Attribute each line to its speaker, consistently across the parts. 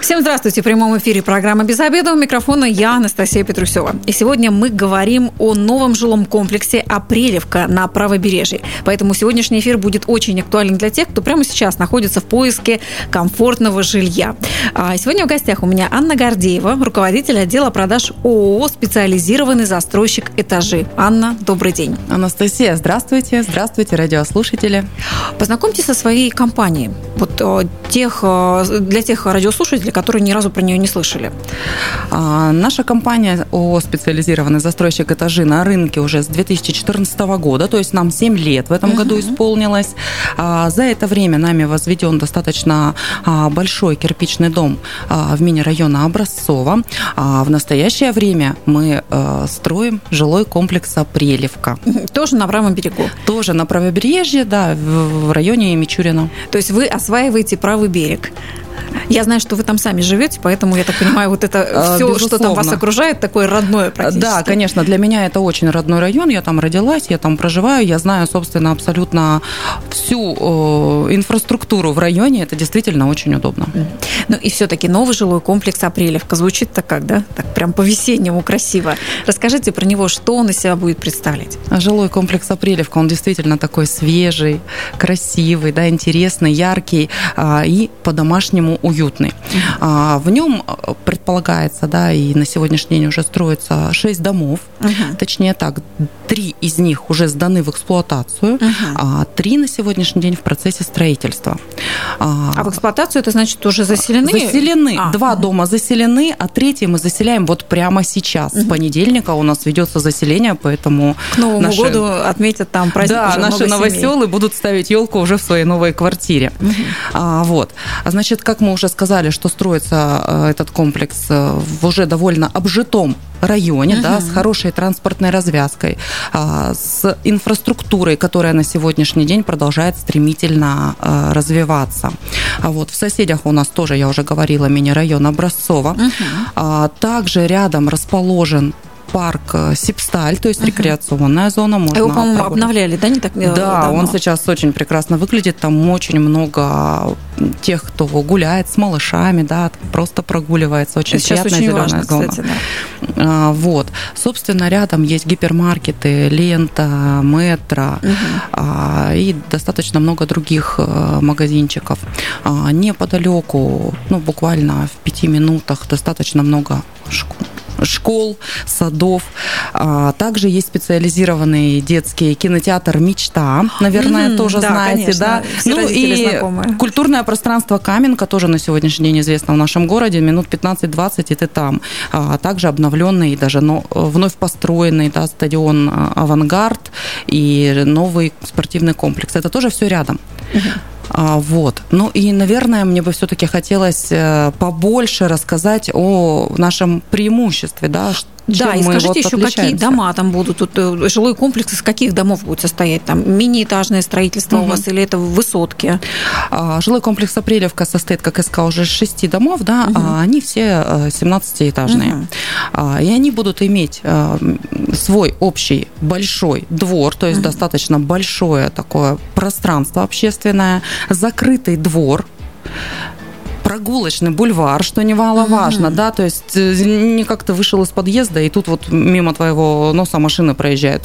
Speaker 1: Всем здравствуйте. В прямом эфире программа «Без обеда». У микрофона я, Анастасия Петрусева. И сегодня мы говорим о новом жилом комплексе «Апрелевка» на правобережье. Поэтому сегодняшний эфир будет очень актуален для тех, кто прямо сейчас находится в поиске комфортного жилья. А сегодня в гостях у меня Анна Гордеева, руководитель отдела продаж ООО «Специализированный застройщик этажи». Анна, добрый день.
Speaker 2: Анастасия, здравствуйте. Здравствуйте, радиослушатели.
Speaker 1: Познакомьтесь со своей компанией. Вот э, тех, э, для тех радиослушателей, слушатели, которые ни разу про нее не слышали?
Speaker 2: А, наша компания о специализированный застройщик этажи на рынке уже с 2014 года, то есть нам 7 лет в этом uh-huh. году исполнилось. А, за это время нами возведен достаточно а, большой кирпичный дом а, в мини-района Образцово. А в настоящее время мы а, строим жилой комплекс Апрелевка.
Speaker 1: Тоже на правом берегу?
Speaker 2: Тоже на правобережье, да, в, в районе Мичурина.
Speaker 1: То есть вы осваиваете правый берег? Я знаю, что вы там сами живете, поэтому я так понимаю, вот это а, все, Безусловно. что там вас окружает, такое родное практически.
Speaker 2: Да, конечно, для меня это очень родной район. Я там родилась, я там проживаю, я знаю, собственно, абсолютно всю э, инфраструктуру в районе. Это действительно очень удобно.
Speaker 1: Ну и все-таки новый жилой комплекс Апрелевка звучит так как, да? Так прям по-весеннему красиво. Расскажите про него, что он из себя будет представлять?
Speaker 2: Жилой комплекс Апрелевка, он действительно такой свежий, красивый, да, интересный, яркий э, и по-домашнему уютный. А, в нем э, предполагается, да, и на сегодняшний день уже строится 6 домов, uh-huh. точнее так, три из них уже сданы в эксплуатацию, uh-huh. а три на сегодняшний день в процессе строительства.
Speaker 1: А, а в эксплуатацию это значит уже заселены?
Speaker 2: Заселены. А, Два uh-huh. дома заселены, а третий мы заселяем вот прямо сейчас. Uh-huh. С понедельника у нас ведется заселение, поэтому...
Speaker 1: К Новому наши... году отметят там праздник
Speaker 2: Да, наши новоселы будут ставить елку уже в своей новой квартире. Uh-huh. А, вот. А значит, как мы мы уже сказали, что строится э, этот комплекс э, в уже довольно обжитом районе, угу. да, с хорошей транспортной развязкой, а, с инфраструктурой, которая на сегодняшний день продолжает стремительно э, развиваться. А вот в соседях у нас тоже, я уже говорила, мини-район Образцово. Угу. Также рядом расположен парк э, Сипсталь, то есть uh-huh. рекреационная зона.
Speaker 1: Можно Его, по-моему, обновляли, да, не так
Speaker 2: э, Да, давно? он сейчас очень прекрасно выглядит. Там очень много тех, кто гуляет с малышами, да, просто прогуливается. Очень сейчас приятная очень зеленая важно, зона. Кстати, да. а, вот. Собственно, рядом есть гипермаркеты, лента, метро uh-huh. а, и достаточно много других э, магазинчиков. А, неподалеку, ну, буквально в пяти минутах достаточно много школ школ, садов. А, также есть специализированный детский кинотеатр «Мечта». Наверное, mm-hmm, тоже да, знаете, конечно. да? Все ну и знакомые. культурное пространство «Каменка» тоже на сегодняшний день известно в нашем городе. Минут 15-20 и ты там. А также обновленный, даже но, вновь построенный да, стадион а, «Авангард» и новый спортивный комплекс. Это тоже все рядом. Mm-hmm. А, вот. Ну и, наверное, мне бы все-таки хотелось э, побольше рассказать о нашем преимуществе, да,
Speaker 1: да, и скажите вот еще, какие дома там будут, тут э, жилой комплекс из каких домов будет состоять? Там мини-этажное строительство угу. у вас или это высотки?
Speaker 2: А, жилой комплекс Апрелевка состоит, как я сказала, уже из шести домов, да, угу. а они все 17-этажные. Угу. А, и они будут иметь а, свой общий большой двор, то есть угу. достаточно большое такое пространство общественное, закрытый двор, прогулочный бульвар, что немаловажно, mm-hmm. да, то есть э, не как-то вышел из подъезда, и тут вот мимо твоего носа машина проезжает.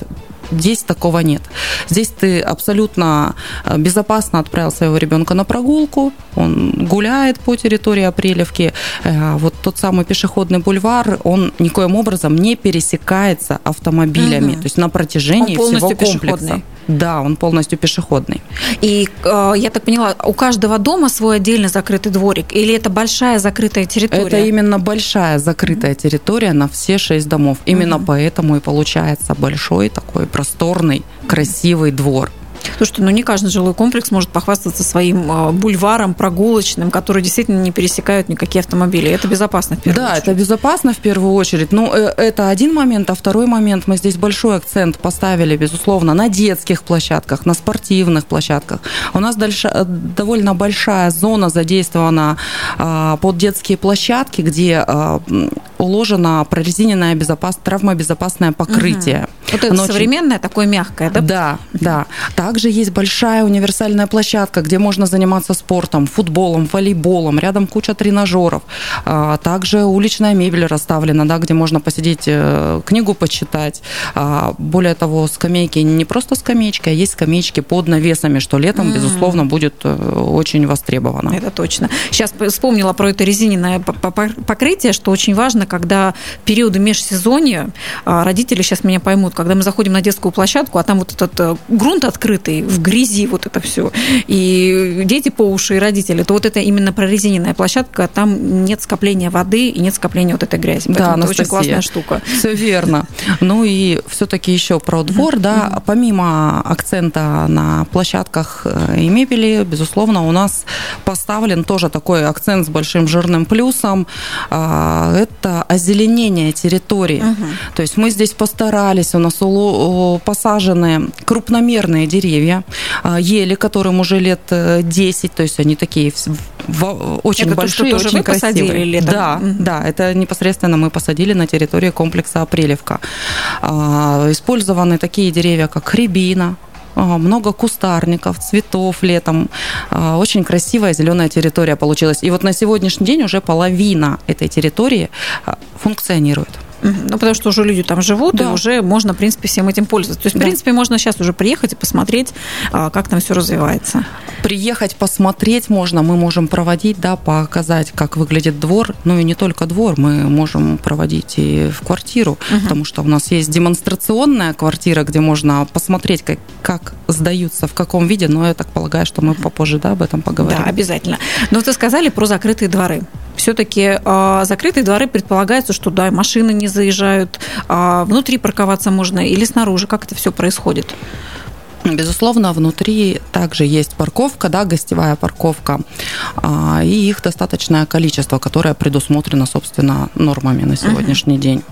Speaker 2: Здесь такого нет. Здесь ты абсолютно э, безопасно отправил своего ребенка на прогулку, он гуляет по территории Апрелевки. Э, вот тот самый пешеходный бульвар, он никоим образом не пересекается автомобилями, угу. то есть на протяжении всего комплекса. Да, он полностью пешеходный.
Speaker 1: И э, я так поняла, у каждого дома свой отдельно закрытый дворик, или это большая закрытая территория?
Speaker 2: Это именно большая закрытая территория на все шесть домов. Именно угу. поэтому и получается большой такой просторный, красивый двор.
Speaker 1: Слушайте, ну не каждый жилой комплекс может похвастаться своим а, бульваром прогулочным, который действительно не пересекают никакие автомобили. Это безопасно в первую
Speaker 2: да,
Speaker 1: очередь.
Speaker 2: Да, это безопасно в первую очередь. Ну, э, это один момент. А второй момент, мы здесь большой акцент поставили, безусловно, на детских площадках, на спортивных площадках. У нас дальше, э, довольно большая зона задействована а, под детские площадки, где а, уложено прорезиненное безопас... травмобезопасное покрытие.
Speaker 1: Угу. Вот это Но современное, очень... такое мягкое, да?
Speaker 2: Да, да. Также есть большая универсальная площадка, где можно заниматься спортом, футболом, волейболом, рядом куча тренажеров. А, также уличная мебель расставлена, да, где можно посидеть, э, книгу почитать. А, более того, скамейки не просто скамеечки, а есть скамеечки под навесами, что летом, mm. безусловно, будет э, очень востребовано.
Speaker 1: Это точно. Сейчас вспомнила про это резининое покрытие, что очень важно, когда периоды межсезонья, а, родители сейчас меня поймут, когда мы заходим на детскую площадку, а там вот этот э, грунт открытый, в грязи вот это все, и дети по уши, и родители, то вот это именно прорезиненная площадка, там нет скопления воды и нет скопления вот этой грязи.
Speaker 2: Поэтому да, это Анастасия, очень классная штука. Все верно. Ну и все-таки еще про двор, да, помимо акцента на площадках э, и мебели, безусловно, у нас поставлен тоже такой акцент с большим жирным плюсом. А, это озеленение территории. Угу. То есть мы здесь постарались, у нас посажены крупномерные деревья, а, ели, которым уже лет 10, э, то есть они такие очень
Speaker 1: это
Speaker 2: большие,
Speaker 1: то, что
Speaker 2: очень красивые.
Speaker 1: летом?
Speaker 2: Да, да, это непосредственно мы посадили на территории комплекса Апрелевка. А, использованы такие деревья, как рябина, много кустарников, цветов летом. А, очень красивая зеленая территория получилась. И вот на сегодняшний день уже половина этой территории а, функционирует.
Speaker 1: Ну, потому что уже люди там живут, да. и уже можно, в принципе, всем этим пользоваться. То есть, в да. принципе, можно сейчас уже приехать и посмотреть, а, как там все развивается.
Speaker 2: Приехать, посмотреть можно, мы можем проводить, да, показать, как выглядит двор. Ну и не только двор, мы можем проводить и в квартиру, угу. потому что у нас есть демонстрационная квартира, где можно посмотреть, как, как сдаются, в каком виде, но я так полагаю, что мы попозже, да, об этом поговорим.
Speaker 1: Да, обязательно. Но вы сказали про закрытые дворы. Все-таки э, закрытые дворы предполагается, что да, машины не заезжают, э, внутри парковаться можно или снаружи. Как это все происходит?
Speaker 2: Безусловно, внутри также есть парковка, да, гостевая парковка, а, и их достаточное количество, которое предусмотрено, собственно, нормами на сегодняшний uh-huh. день.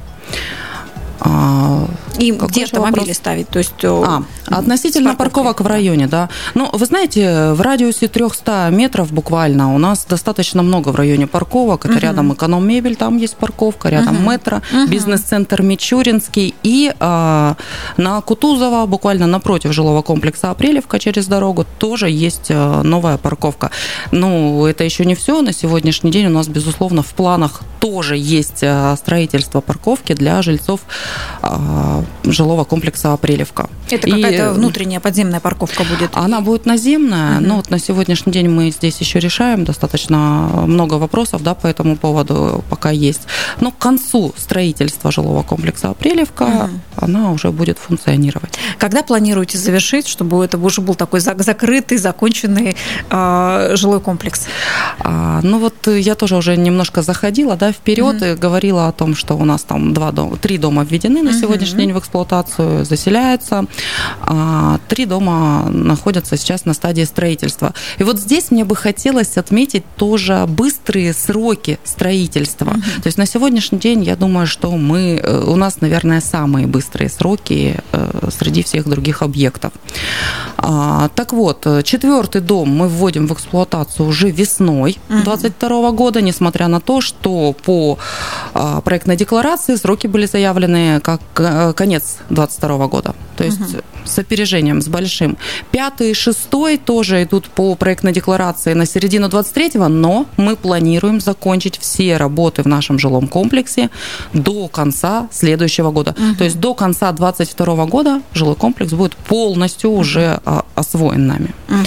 Speaker 1: А, и где автомобили вопрос? ставить? То есть,
Speaker 2: а, относительно парковок в районе, да. Ну, вы знаете, в радиусе 300 метров буквально у нас достаточно много в районе парковок. Это угу. рядом эконом-мебель, там есть парковка, рядом угу. метро, угу. бизнес-центр Мичуринский. И а, на Кутузова, буквально напротив жилого комплекса Апрелевка через дорогу, тоже есть а, новая парковка. Ну, это еще не все. На сегодняшний день у нас, безусловно, в планах тоже есть а, строительство парковки для жильцов а, жилого комплекса Апрелевка.
Speaker 1: Это какая-то внутренняя подземная парковка будет?
Speaker 2: Она будет наземная, угу. но вот на сегодняшний день мы здесь еще решаем достаточно много вопросов да, по этому поводу пока есть. Но к концу строительства жилого комплекса Апрелевка угу. она уже будет функционировать.
Speaker 1: Когда планируете завершить, чтобы это уже был такой закрытый, законченный э, жилой комплекс?
Speaker 2: А, ну вот я тоже уже немножко заходила да, вперед угу. и говорила о том, что у нас там два дома, три дома введены на сегодняшний день в эксплуатацию, заселяются. А, три дома находятся сейчас на стадии строительства. И вот здесь мне бы хотелось отметить тоже быстрые сроки строительства. То есть на сегодняшний день я думаю, что мы, э, у нас, наверное, самые быстрые сроки э, среди всех других объектов. А, так вот, четвертый дом мы вводим в эксплуатацию уже весной 2022 года, несмотря на то, что по а, проектной декларации сроки были заявлены как э, конец 2022 года. То есть угу. с опережением, с большим. Пятый и шестой тоже идут по проектной декларации на середину 23-го, но мы планируем закончить все работы в нашем жилом комплексе до конца следующего года. Угу. То есть до конца 22 года жилой комплекс будет полностью уже а, освоен нами. Угу.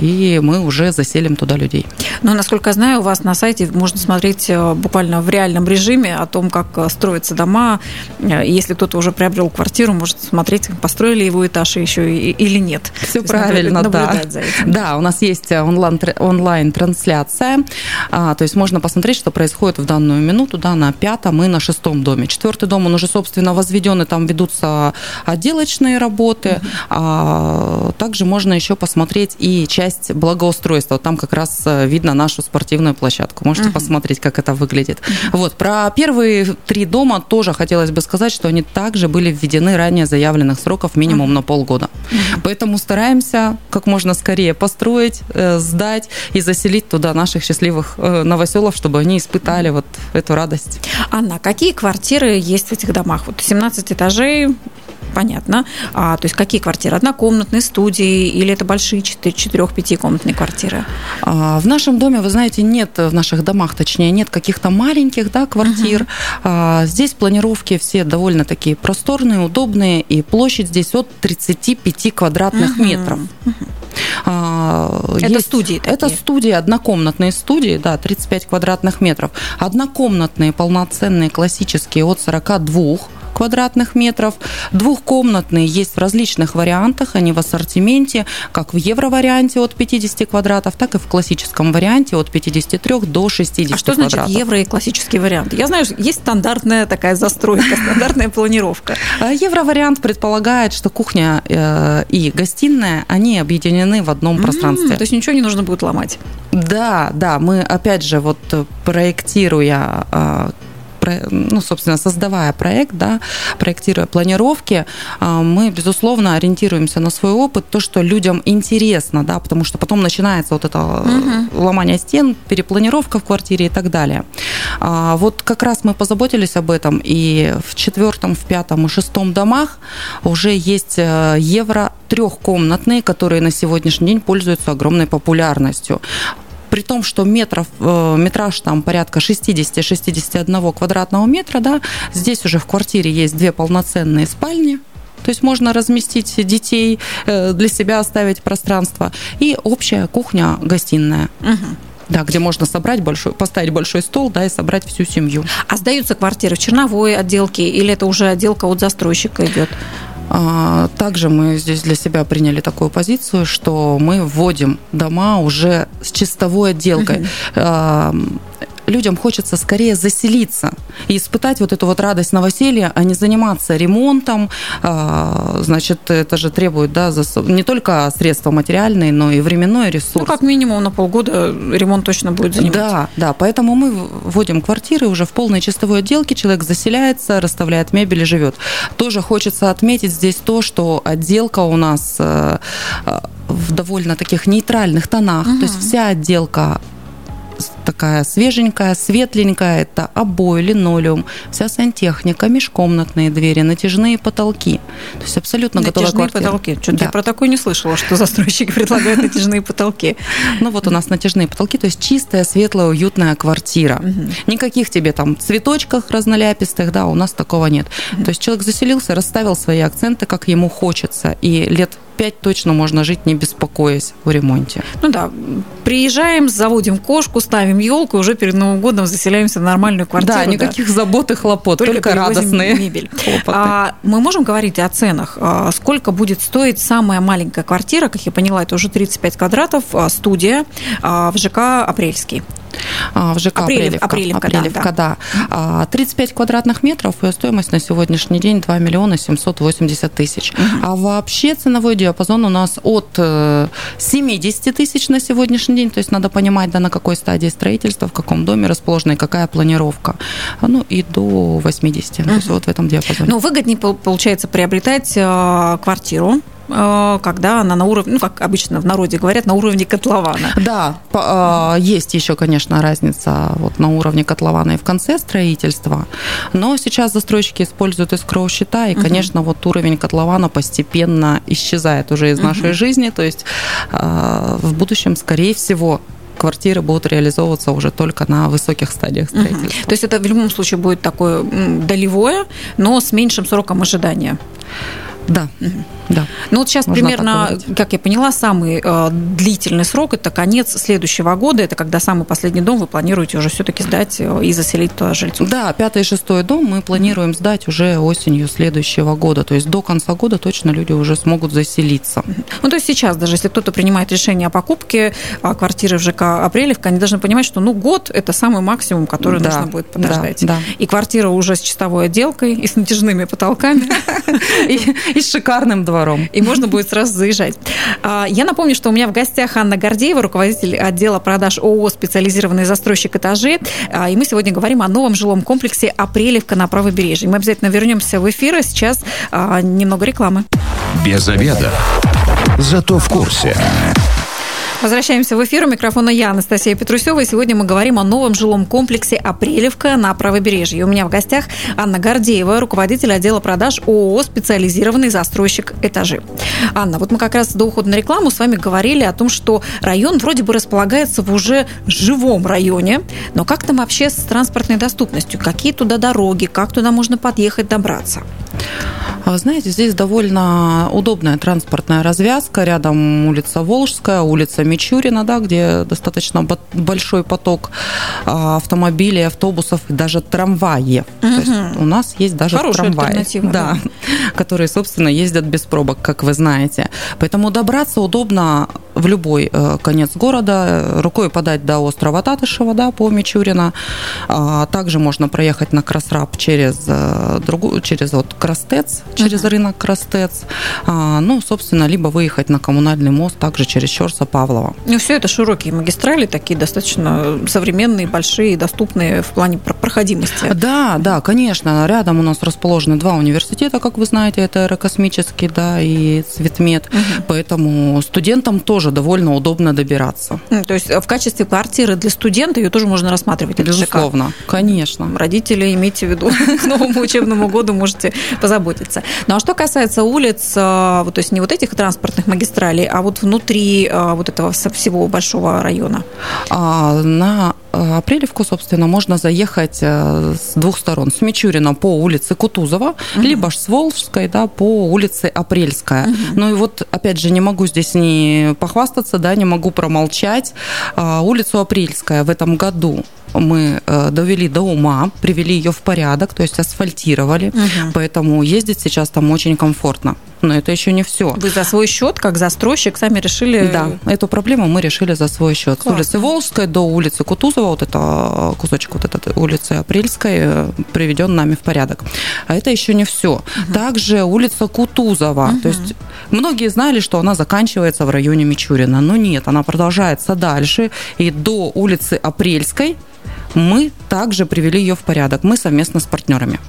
Speaker 2: И мы уже заселим туда людей.
Speaker 1: Но, насколько я знаю, у вас на сайте можно смотреть э, буквально в реальном режиме о том, как э, строятся дома. Если кто-то уже приобрел квартиру, может смотреть, построили его этаж еще или нет.
Speaker 2: Все правильно, да. Да, у нас есть онлайн-трансляция, а, то есть можно посмотреть, что происходит в данную минуту, да, на пятом и на шестом доме. Четвертый дом, он уже, собственно, возведен, и там ведутся отделочные работы. Угу. А, также можно еще посмотреть и часть часть благоустройства. Вот там как раз э, видно нашу спортивную площадку. Можете uh-huh. посмотреть, как это выглядит. Вот, про первые три дома тоже хотелось бы сказать, что они также были введены ранее заявленных сроков минимум uh-huh. на полгода. Uh-huh. Поэтому стараемся как можно скорее построить, э, сдать и заселить туда наших счастливых э, новоселов, чтобы они испытали вот эту радость.
Speaker 1: Анна, какие квартиры есть в этих домах? Вот 17 этажей, понятно. А, то есть какие квартиры? Однокомнатные, студии или это большие 4-5-комнатные квартиры?
Speaker 2: А, в нашем доме, вы знаете, нет, в наших домах, точнее, нет каких-то маленьких да, квартир. Угу. А, здесь планировки все довольно такие просторные, удобные, и площадь здесь от 35 квадратных угу. метров. Угу.
Speaker 1: Это есть, студии такие?
Speaker 2: Это студии, однокомнатные студии, да, 35 квадратных метров. Однокомнатные, полноценные, классические от 42 квадратных метров. Двухкомнатные есть в различных вариантах, они в ассортименте, как в евро-варианте от 50 квадратов, так и в классическом варианте от 53 до 60
Speaker 1: А что
Speaker 2: квадратов.
Speaker 1: значит евро и классический вариант? Я знаю, есть стандартная такая застройка, стандартная планировка.
Speaker 2: А евро-вариант предполагает, что кухня э, и гостиная, они объединены в одном пространстве.
Speaker 1: То есть ничего не нужно будет ломать?
Speaker 2: Да, да, мы опять же вот э, проектируя э, ну, собственно, создавая проект, да, проектируя планировки, а, мы, безусловно, ориентируемся на свой опыт, то, что людям интересно, да, потому что потом начинается вот это угу. ломание стен, перепланировка в квартире и так далее. А, вот как раз мы позаботились об этом, и в четвертом, в пятом и шестом домах уже есть э, евро трехкомнатные, которые на сегодняшний день пользуются огромной популярностью при том, что метров, э, метраж там порядка 60-61 квадратного метра, да, здесь уже в квартире есть две полноценные спальни, то есть можно разместить детей, э, для себя оставить пространство. И общая кухня-гостиная. Угу. Да, где можно собрать большой, поставить большой стол, да, и собрать всю семью.
Speaker 1: А сдаются квартиры в черновой отделке или это уже отделка от застройщика идет?
Speaker 2: А, также мы здесь для себя приняли такую позицию, что мы вводим дома уже с чистовой отделкой. Угу людям хочется скорее заселиться и испытать вот эту вот радость новоселья, а не заниматься ремонтом. А, значит, это же требует да, не только средства материальные, но и временной ресурс. Ну,
Speaker 1: как минимум на полгода ремонт точно будет занимать.
Speaker 2: Да, да, поэтому мы вводим квартиры уже в полной чистовой отделке, человек заселяется, расставляет мебель и живет. Тоже хочется отметить здесь то, что отделка у нас э, э, в довольно таких нейтральных тонах, угу. то есть вся отделка такая свеженькая, светленькая. Это обои, линолеум, вся сантехника, межкомнатные двери, натяжные потолки. То есть абсолютно
Speaker 1: натяжные
Speaker 2: готовая квартира.
Speaker 1: потолки. Что-то да. я про такое не слышала, что застройщики предлагают натяжные потолки.
Speaker 2: Ну вот у нас натяжные потолки, то есть чистая, светлая, уютная квартира. Никаких тебе там цветочках разноляпистых, да, у нас такого нет. То есть человек заселился, расставил свои акценты, как ему хочется, и лет 5 точно можно жить, не беспокоясь о ремонте.
Speaker 1: Ну да, приезжаем, заводим кошку, ставим елку, уже перед Новым годом заселяемся в нормальную квартиру.
Speaker 2: Да, никаких да. забот и хлопот, только, только радостные
Speaker 1: мебель. А, мы можем говорить о ценах. А, сколько будет стоить самая маленькая квартира, как я поняла, это уже 35 квадратов, а, студия а, в ЖК «Апрельский»?
Speaker 2: В ЖК Апрелевка.
Speaker 1: Апрелевка,
Speaker 2: Апрелевка да, да. 35 квадратных метров, ее стоимость на сегодняшний день 2 миллиона 780 тысяч. Угу. А вообще ценовой диапазон у нас от 70 э, тысяч на сегодняшний день, то есть надо понимать, да, на какой стадии строительства, в каком доме расположена и какая планировка, ну и до 80, угу. то есть вот в этом диапазоне.
Speaker 1: Ну, выгоднее получается приобретать э, квартиру, когда она на уровне, ну, как обычно в народе говорят, на уровне котлована.
Speaker 2: Да, э, есть еще, конечно, разница вот на уровне котлована и в конце строительства, но сейчас застройщики используют эскроу-счета, и, конечно, угу. вот уровень котлована постепенно исчезает уже из угу. нашей жизни, то есть э, в будущем, скорее всего, квартиры будут реализовываться уже только на высоких стадиях строительства. Угу.
Speaker 1: То есть это в любом случае будет такое долевое, но с меньшим сроком ожидания.
Speaker 2: Да. Угу. Да.
Speaker 1: Ну вот сейчас Можно примерно, как я поняла, самый э, длительный срок это конец следующего года, это когда самый последний дом вы планируете уже все-таки сдать э, и заселить туда жильцов.
Speaker 2: Да, пятый и шестой дом мы планируем сдать уже осенью следующего года, то есть до конца года точно люди уже смогут заселиться.
Speaker 1: Ну то есть сейчас даже если кто-то принимает решение о покупке а, квартиры в ЖК Апрелевка, они должны понимать, что ну год это самый максимум, который да, нужно будет подождать. Да, да. И квартира уже с чистовой отделкой и с натяжными потолками.
Speaker 2: И И с шикарным двором.
Speaker 1: И можно будет сразу заезжать. А, я напомню, что у меня в гостях Анна Гордеева, руководитель отдела продаж ООО «Специализированный застройщик этажей». А, и мы сегодня говорим о новом жилом комплексе «Апрелевка» на правобережье. Мы обязательно вернемся в эфир, а сейчас немного рекламы.
Speaker 3: Без обеда. Зато в курсе.
Speaker 1: Возвращаемся в эфир. У микрофона я, Анастасия Петрусева. И сегодня мы говорим о новом жилом комплексе «Апрелевка» на правобережье. У меня в гостях Анна Гордеева, руководитель отдела продаж ООО «Специализированный застройщик этажи». Анна, вот мы как раз до ухода на рекламу с вами говорили о том, что район вроде бы располагается в уже живом районе, но как там вообще с транспортной доступностью? Какие туда дороги? Как туда можно подъехать, добраться?
Speaker 2: Вы знаете, здесь довольно удобная транспортная развязка. Рядом улица Волжская, улица Мичурина, да, где достаточно большой поток а, автомобилей, автобусов и даже трамваев. Угу. То есть у нас есть даже
Speaker 1: Хорошая
Speaker 2: трамваи, да, да, которые, собственно, ездят без пробок, как вы знаете. Поэтому добраться удобно в любой э, конец города, рукой подать до острова Татышева, да, по Мичурина. А, также можно проехать на Красраб через, э, другую, через вот Крастец, через uh-huh. рынок Крастец. А, ну, собственно, либо выехать на коммунальный мост, также через Щерса Павлова.
Speaker 1: Ну, все это широкие магистрали, такие достаточно современные, большие, доступные в плане проходимости.
Speaker 2: Да, да, конечно. Рядом у нас расположены два университета, как вы знаете, это аэрокосмический, да, и Цветмет. Uh-huh. Поэтому студентам тоже тоже довольно удобно добираться.
Speaker 1: То есть в качестве квартиры для студента ее тоже можно рассматривать?
Speaker 2: Безусловно, конечно.
Speaker 1: Родители, имейте в виду, к новому учебному году можете позаботиться. Ну а что касается улиц, а, вот, то есть не вот этих транспортных магистралей, а вот внутри а, вот этого всего большого района?
Speaker 2: А, на Э, Апрелевку, собственно, можно заехать э, с двух сторон. С Мичурина по улице Кутузова, угу. либо с Волжской да, по улице Апрельская. Угу. Ну и вот, опять же, не могу здесь не похвастаться, да, не могу промолчать. А, улицу Апрельская в этом году мы э, довели до ума, привели ее в порядок, то есть асфальтировали, угу. поэтому ездить сейчас там очень комфортно. Но это еще не все.
Speaker 1: Вы за свой счет, как застройщик, сами решили?
Speaker 2: Да, эту проблему мы решили за свой счет. Классно. С улицы Волжской до улицы Кутузова, вот это кусочек вот этой улицы Апрельской э, приведен нами в порядок. А это еще не все. Угу. Также улица Кутузова. Угу. То есть многие знали, что она заканчивается в районе Мичурина, но нет, она продолжается дальше и до улицы Апрельской мы также привели ее в порядок. Мы совместно с партнерами.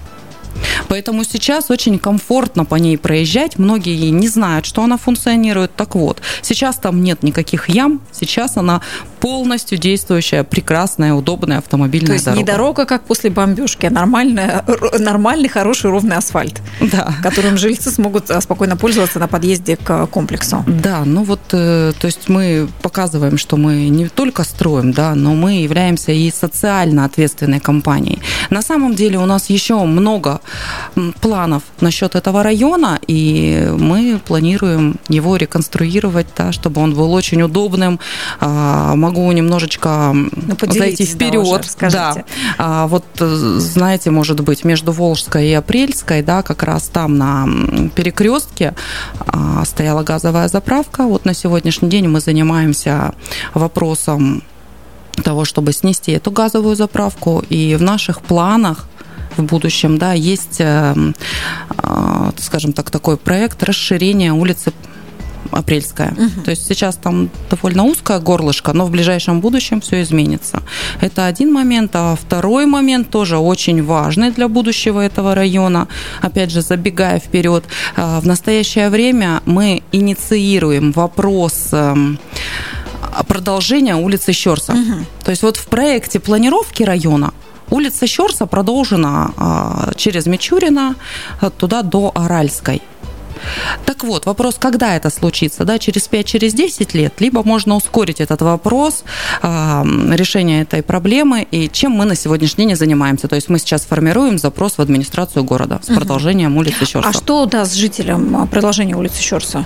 Speaker 2: Поэтому сейчас очень комфортно по ней проезжать. Многие не знают, что она функционирует. Так вот, сейчас там нет никаких ям. Сейчас она полностью действующая, прекрасная, удобная автомобильная
Speaker 1: То есть
Speaker 2: дорога.
Speaker 1: не дорога, как после бомбежки, а нормальная, нормальный, хороший, ровный асфальт, да. которым жильцы смогут а, спокойно пользоваться на подъезде к комплексу.
Speaker 2: Да, ну вот, э, то есть мы показываем, что мы не только строим, да, но мы являемся и социально ответственной компанией. На самом деле у нас еще много планов насчет этого района, и мы планируем его реконструировать, да, чтобы он был очень удобным. А, могу немножечко ну, зайти вперед.
Speaker 1: Да,
Speaker 2: да. А, вот знаете, может быть, между Волжской и Апрельской, да, как раз там на перекрестке а, стояла газовая заправка. Вот на сегодняшний день мы занимаемся вопросом того, чтобы снести эту газовую заправку. И в наших планах в будущем, да, есть, э, э, скажем так, такой проект расширения улицы Апрельская. Угу. То есть сейчас там довольно узкое горлышко, но в ближайшем будущем все изменится. Это один момент. А второй момент тоже очень важный для будущего этого района. Опять же, забегая вперед, э, в настоящее время мы инициируем вопрос эм, продолжения улицы Щерса. Угу. То есть вот в проекте планировки района Улица Щерса продолжена а, через Мичурина а, туда до Аральской. Так вот, вопрос, когда это случится, да, через 5, через 10 лет, либо можно ускорить этот вопрос, э, решение этой проблемы, и чем мы на сегодняшний день занимаемся. То есть мы сейчас формируем запрос в администрацию города с продолжением улицы Щерса.
Speaker 1: А что даст жителям продолжение улицы Щерса?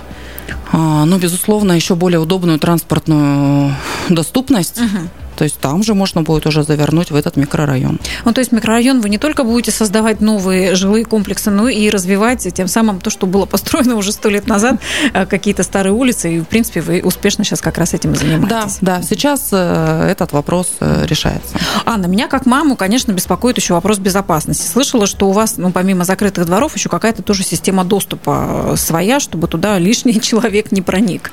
Speaker 2: А, ну, безусловно, еще более удобную транспортную доступность. Угу То есть там же можно будет уже завернуть в этот микрорайон.
Speaker 1: Ну, то есть микрорайон вы не только будете создавать новые жилые комплексы, но и развивать тем самым то, что было построено уже сто лет назад, э, какие-то старые улицы, и, в принципе, вы успешно сейчас как раз этим и занимаетесь.
Speaker 2: Да, да, сейчас э, этот вопрос э, решается.
Speaker 1: Анна, меня как маму, конечно, беспокоит еще вопрос безопасности. Слышала, что у вас, ну, помимо закрытых дворов, еще какая-то тоже система доступа своя, чтобы туда лишний человек не проник.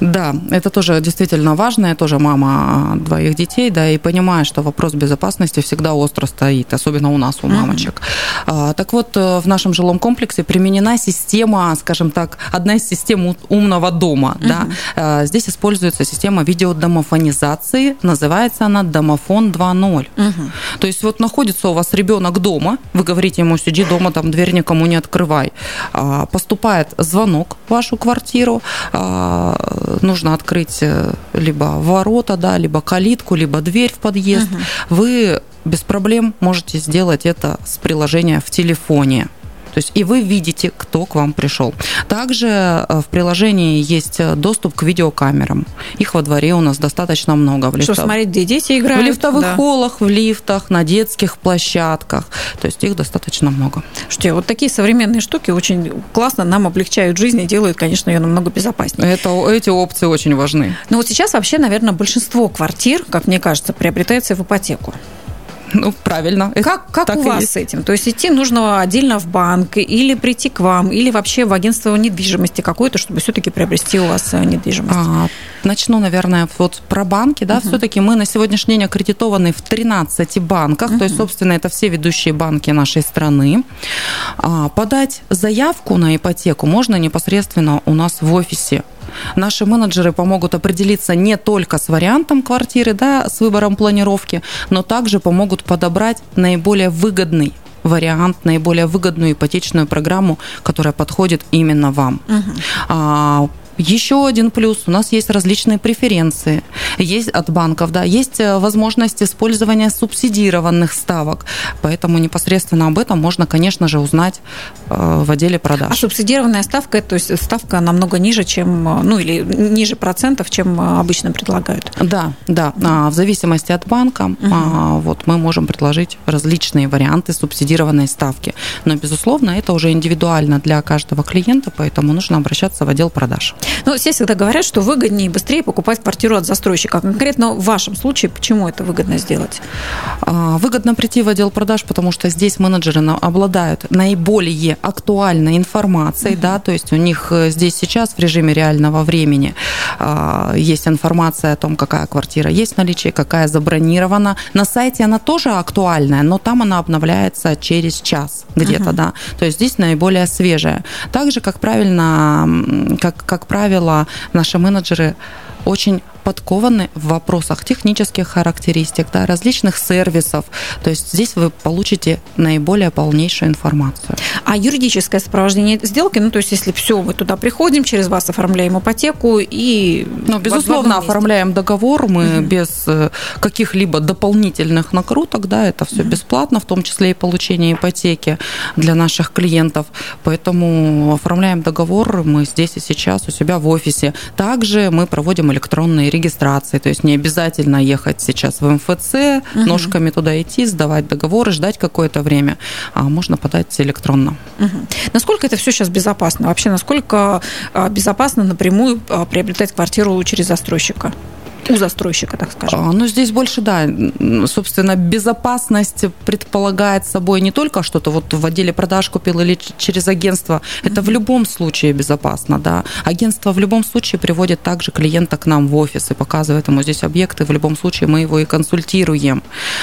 Speaker 2: Да, это тоже действительно важно. Я тоже мама двоих детей, да, и понимаю, что вопрос безопасности всегда остро стоит, особенно у нас, у мамочек. Mm-hmm. Так вот, э, в нашем жилом комплексе применена система, скажем так, одна из систем умного дома. Mm-hmm. Да. Здесь используется система видеодомофонизации, называется она домофон 2.0. Mm-hmm. То есть вот находится у вас ребенок дома, вы говорите ему, сиди дома, там дверь никому не открывай. А, поступает звонок в вашу квартиру, а, нужно открыть э, либо ворота, да, либо калитку, либо дверь в подъезд. Угу. Вы без проблем можете сделать это с приложения в телефоне. То есть и вы видите, кто к вам пришел. Также э, в приложении есть э, доступ к видеокамерам. Их во дворе у нас достаточно много.
Speaker 1: В лифтов... Что, смотреть, где дети играют?
Speaker 2: В лифтовых да. холлах, в лифтах, на детских площадках. То есть их достаточно много.
Speaker 1: Что, вот такие современные штуки очень классно нам облегчают жизнь и делают, конечно, ее намного безопаснее.
Speaker 2: Это, эти опции очень важны.
Speaker 1: Но вот сейчас вообще, наверное, большинство квартир, как мне кажется, приобретается в ипотеку.
Speaker 2: Ну, правильно.
Speaker 1: Как, как у вас есть. с этим? То есть идти нужно отдельно в банк или прийти к вам, или вообще в агентство недвижимости какое-то, чтобы все-таки приобрести у вас э, недвижимость? А,
Speaker 2: начну, наверное, вот про банки. Да, угу. Все-таки мы на сегодняшний день аккредитованы в 13 банках, угу. то есть, собственно, это все ведущие банки нашей страны. А, подать заявку на ипотеку можно непосредственно у нас в офисе Наши менеджеры помогут определиться не только с вариантом квартиры, да, с выбором планировки, но также помогут подобрать наиболее выгодный вариант, наиболее выгодную ипотечную программу, которая подходит именно вам. Угу. Еще один плюс, у нас есть различные преференции есть от банков, да, есть э, возможность использования субсидированных ставок, поэтому непосредственно об этом можно, конечно же, узнать э, в отделе продаж.
Speaker 1: А субсидированная ставка, то есть ставка намного ниже, чем, э, ну или ниже процентов, чем обычно предлагают?
Speaker 2: Да, да, а, в зависимости от банка, угу. вот мы можем предложить различные варианты субсидированной ставки, но, безусловно, это уже индивидуально для каждого клиента, поэтому нужно обращаться в отдел продаж.
Speaker 1: Ну, все всегда говорят, что выгоднее и быстрее покупать квартиру от застройщика. Конкретно в вашем случае, почему это выгодно сделать?
Speaker 2: А, выгодно прийти в отдел продаж, потому что здесь менеджеры обладают наиболее актуальной информацией, uh-huh. да, то есть у них э, здесь сейчас в режиме реального времени а, есть информация о том, какая квартира есть в наличии, какая забронирована. На сайте она тоже актуальная, но там она обновляется через час где-то, uh-huh. да. То есть здесь наиболее свежая. Также, как правильно, как, как правило, наши менеджеры очень подкованы в вопросах технических характеристик, да, различных сервисов. То есть здесь вы получите наиболее полнейшую информацию.
Speaker 1: А юридическое сопровождение сделки, ну то есть если все, мы туда приходим, через вас оформляем ипотеку и...
Speaker 2: Ну, безусловно, оформляем договор, мы угу. без э, каких-либо дополнительных накруток, да, это все угу. бесплатно, в том числе и получение ипотеки для наших клиентов. Поэтому оформляем договор мы здесь и сейчас у себя в офисе. Также мы проводим электронные регистрации. То есть не обязательно ехать сейчас в МФЦ, угу. ножками туда идти, сдавать договоры, ждать какое-то время, а можно подать электронно.
Speaker 1: Угу. Насколько это все сейчас безопасно? Вообще, насколько а, безопасно напрямую а, приобретать квартиру через застройщика? У застройщика, так скажем.
Speaker 2: А, ну, здесь больше, да, собственно, безопасность предполагает собой не только что-то вот в отделе продаж купил или через агентство. Это mm-hmm. в любом случае безопасно, да. Агентство в любом случае приводит также клиента к нам в офис и показывает ему здесь объекты. В любом случае мы его и консультируем.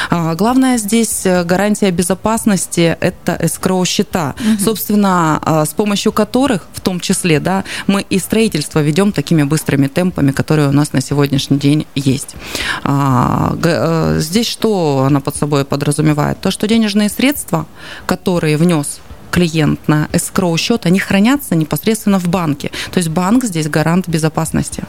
Speaker 2: А, главное здесь э, гарантия безопасности – это escrow счета, mm-hmm. собственно, а, с помощью которых, в том числе, да, мы и строительство ведем такими быстрыми темпами, которые у нас на сегодняшний день день есть. А, э, здесь что она под собой подразумевает? То, что денежные средства, которые внес клиент на escrow счет, они хранятся непосредственно в банке. То есть банк здесь гарант безопасности.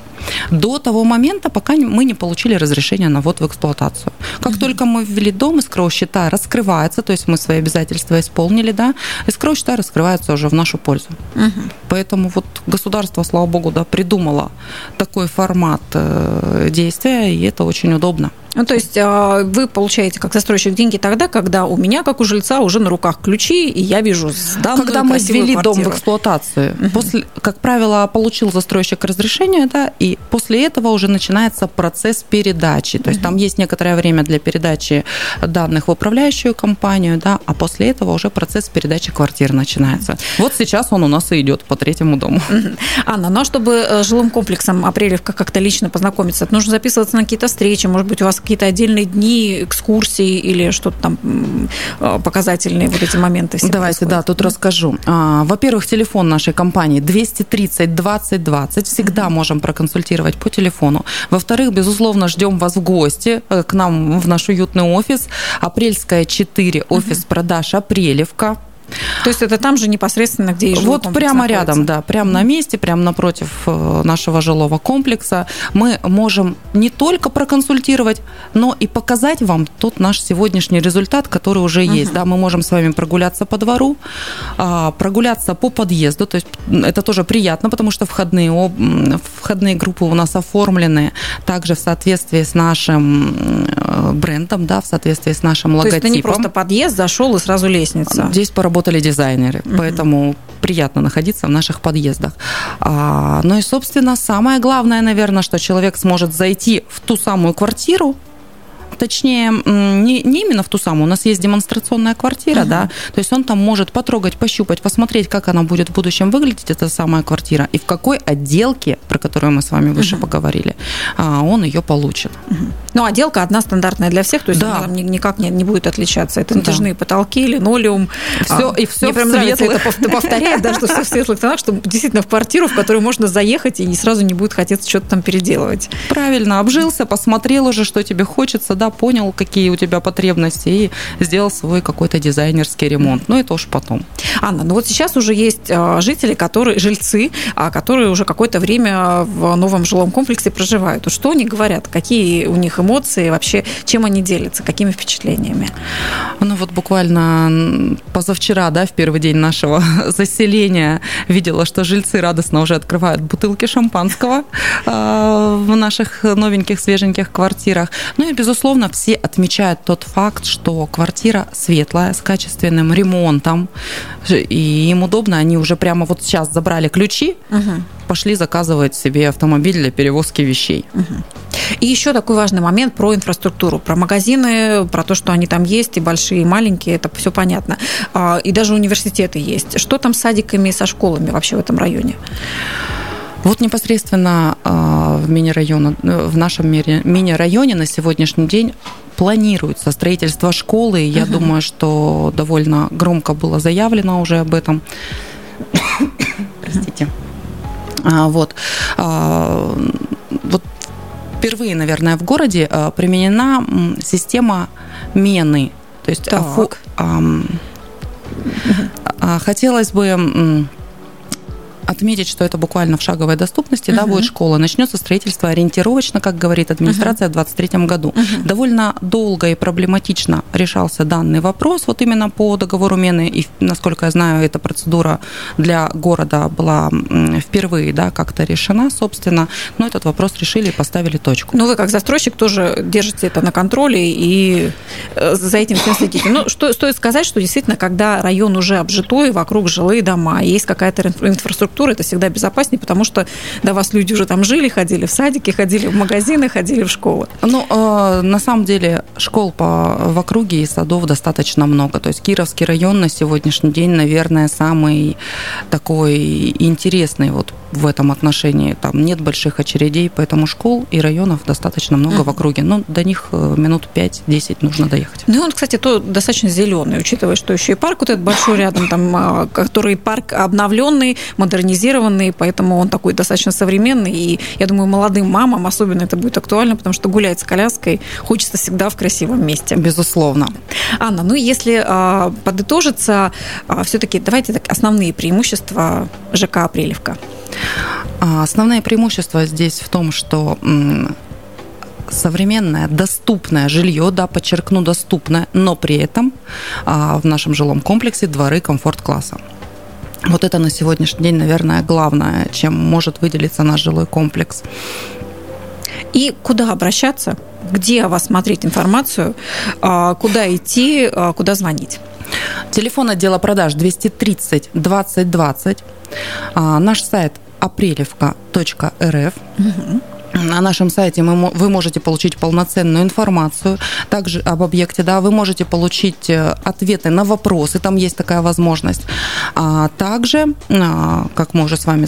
Speaker 2: До того момента, пока мы не получили разрешение на ввод в эксплуатацию. Как mm-hmm. только мы ввели дом, escrow счета раскрываются, то есть мы свои обязательства исполнили, да, escrow счета раскрываются уже в нашу пользу. Mm-hmm. Поэтому вот государство, слава богу, да, придумало такой формат э, действия, и это очень удобно.
Speaker 1: Ну, то есть а, вы получаете как застройщик деньги тогда, когда у меня, как у жильца, уже на руках ключи, и я вижу
Speaker 2: данную Когда мы ввели квартиру. дом в эксплуатацию, угу. после, как правило, получил застройщик разрешение, да, и после этого уже начинается процесс передачи. То есть угу. там есть некоторое время для передачи данных в управляющую компанию, да, а после этого уже процесс передачи квартир начинается. Вот сейчас он у нас и идет по третьему дому. Угу.
Speaker 1: Анна, ну а чтобы э, жилым комплексом Апрелевка как-то лично познакомиться, нужно записываться на какие-то встречи, может быть, у вас какие-то отдельные дни, экскурсии или что-то там э, показательные вот эти моменты?
Speaker 2: Давайте, происходят? да, тут расскажу. А, во-первых, телефон нашей компании 230 20 20. Всегда mm-hmm. можем проконсультировать по телефону. Во-вторых, безусловно, ждем вас в гости э, к нам в наш уютный офис. Апрельская 4, офис mm-hmm. продаж Апрелевка.
Speaker 1: То есть это там же непосредственно, где и
Speaker 2: Вот прямо находится. рядом, да, прямо на месте, прямо напротив э, нашего жилого комплекса. Мы можем не только проконсультировать, но и показать вам тот наш сегодняшний результат, который уже угу. есть. Да, мы можем с вами прогуляться по двору, а, прогуляться по подъезду. То есть это тоже приятно, потому что входные, входные группы у нас оформлены также в соответствии с нашим э, брендом, да, в соответствии с нашим логотипом. То есть
Speaker 1: это не просто подъезд, зашел и сразу лестница.
Speaker 2: Здесь поработать работали дизайнеры, mm-hmm. поэтому приятно находиться в наших подъездах. А, ну и, собственно, самое главное, наверное, что человек сможет зайти в ту самую квартиру, точнее, не, не именно в ту самую, у нас есть демонстрационная квартира, uh-huh. да, то есть он там может потрогать, пощупать, посмотреть, как она будет в будущем выглядеть, эта самая квартира, и в какой отделке, про которую мы с вами выше uh-huh. поговорили, а, он ее получит.
Speaker 1: Uh-huh. Ну, отделка одна стандартная для всех, то есть да. она никак не, не будет отличаться. Это натяжные да. потолки, линолеум.
Speaker 2: Все, а, и все
Speaker 1: мне прям нравится это повторять, да, что все в светлых тонах, чтобы действительно в квартиру, в которую можно заехать, и сразу не будет хотеться что-то там переделывать.
Speaker 2: Правильно, обжился, посмотрел уже, что тебе хочется, да, понял, какие у тебя потребности, и сделал свой какой-то дизайнерский ремонт. Но это уж потом.
Speaker 1: Анна, ну вот сейчас уже есть а, жители, которые, жильцы, а, которые уже какое-то время в новом жилом комплексе проживают. Что они говорят? Какие у них эмоции? Вообще, чем они делятся? Какими впечатлениями?
Speaker 2: Ну вот буквально позавчера, да, в первый день нашего заселения видела, что жильцы радостно уже открывают бутылки шампанского а, в наших новеньких, свеженьких квартирах. Ну и, безусловно, безусловно, все отмечают тот факт, что квартира светлая, с качественным ремонтом, и им удобно, они уже прямо вот сейчас забрали ключи, угу. пошли заказывать себе автомобиль для перевозки вещей.
Speaker 1: Угу. И еще такой важный момент про инфраструктуру, про магазины, про то, что они там есть, и большие, и маленькие, это все понятно. А, и даже университеты есть. Что там с садиками и со школами вообще в этом районе?
Speaker 2: Вот непосредственно а, в мини-районе, в нашем мини-районе на сегодняшний день планируется строительство школы. Я uh-huh. думаю, что довольно громко было заявлено уже об этом. Простите. А, вот. А, вот впервые, наверное, в городе применена система мены. То есть так. хотелось бы отметить, что это буквально в шаговой доступности, угу. да, будет школа. Начнется строительство ориентировочно, как говорит администрация, угу. в 2023 году. Угу. Довольно долго и проблематично решался данный вопрос, вот именно по договору Мены, и, насколько я знаю, эта процедура для города была впервые, да, как-то решена, собственно, но этот вопрос решили и поставили точку.
Speaker 1: Ну, вы как застройщик тоже держите это на контроле и э, за этим всем следите. Ну, что стоит сказать, что действительно, когда район уже обжитой, вокруг жилые дома, есть какая-то инфраструктура, архитектуры, это всегда безопаснее, потому что до вас люди уже там жили, ходили в садики, ходили в магазины, ходили в школы.
Speaker 2: Ну, э, на самом деле, школ по, в округе и садов достаточно много. То есть Кировский район на сегодняшний день, наверное, самый такой интересный вот в этом отношении. Там нет больших очередей, поэтому школ и районов достаточно много в округе. Но до них э, минут 5-10 нужно доехать.
Speaker 1: Ну, он, кстати, то достаточно зеленый, учитывая, что еще и парк вот этот большой рядом, там, а, который парк обновленный, модернизированный, поэтому он такой достаточно современный. И я думаю, молодым мамам особенно это будет актуально, потому что гулять с коляской хочется всегда в красивом месте.
Speaker 2: Безусловно.
Speaker 1: Анна, ну если а, подытожиться, а, все-таки давайте так, основные преимущества ЖК «Апрелевка».
Speaker 2: А, основное преимущество здесь в том, что современное, доступное жилье, да, подчеркну, доступное, но при этом а, в нашем жилом комплексе дворы комфорт-класса. Вот это на сегодняшний день, наверное, главное, чем может выделиться наш жилой комплекс.
Speaker 1: И куда обращаться где вас смотреть информацию, а, куда идти, куда звонить?
Speaker 2: Телефон отдела продаж 230 20 20. Наш сайт апрелевка.рф. Угу. На нашем сайте мы, вы можете получить полноценную информацию также об объекте, да, вы можете получить э, ответы на вопросы, там есть такая возможность. А также, а, как мы уже с вами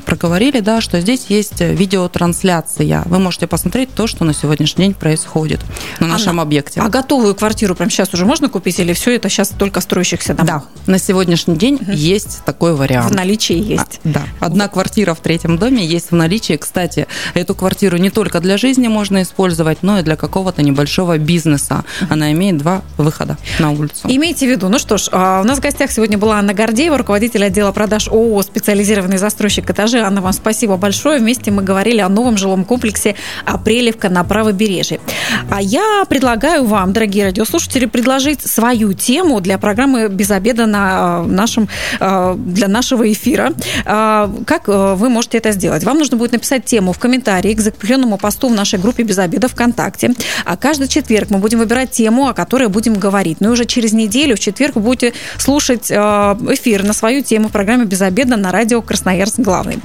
Speaker 2: проговорили, да, что здесь есть видеотрансляция. Вы можете посмотреть то, что на сегодняшний день происходит на нашем Анна, объекте.
Speaker 1: А готовую квартиру прямо сейчас уже можно купить или все это сейчас только строящихся домов?
Speaker 2: Да, на сегодняшний день угу. есть такой вариант.
Speaker 1: В наличии есть.
Speaker 2: А, да, одна квартира в третьем доме есть в наличии. Кстати, Эту квартиру не только для жизни можно использовать, но и для какого-то небольшого бизнеса. Она имеет два выхода на улицу.
Speaker 1: Имейте в виду. Ну что ж, а, у нас в гостях сегодня была Анна Гордеева, руководитель отдела продаж ООО «Специализированный застройщик этажей». Анна, вам спасибо большое. Вместе мы говорили о новом жилом комплексе «Апрелевка» на правобережье. А я предлагаю вам, дорогие радиослушатели, предложить свою тему для программы «Без обеда» на а, нашем, а, для нашего эфира. Как вы можете это сделать? Вам нужно будет написать тему в комментариях комментарии к закрепленному посту в нашей группе «Без обеда» ВКонтакте. А каждый четверг мы будем выбирать тему, о которой будем говорить. Ну и уже через неделю, в четверг, вы будете слушать э, эфир на свою тему в программе «Без обеда» на радио «Красноярск главный».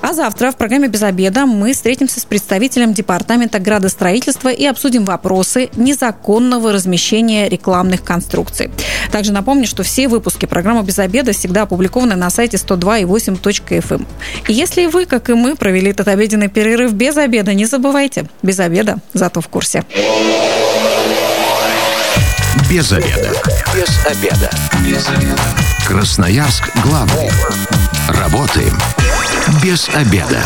Speaker 1: А завтра в программе «Без обеда» мы встретимся с представителем Департамента градостроительства и обсудим вопросы незаконного размещения рекламных конструкций. Также напомню, что все выпуски программы «Без обеда» всегда опубликованы на сайте 102.8.fm. Эм. И если вы, как и мы, провели этот обеденный перерыв перерыв без обеда. Не забывайте, без обеда, зато в курсе.
Speaker 3: Без обеда. Без обеда. Без обеда. Красноярск главный. Работаем без обеда.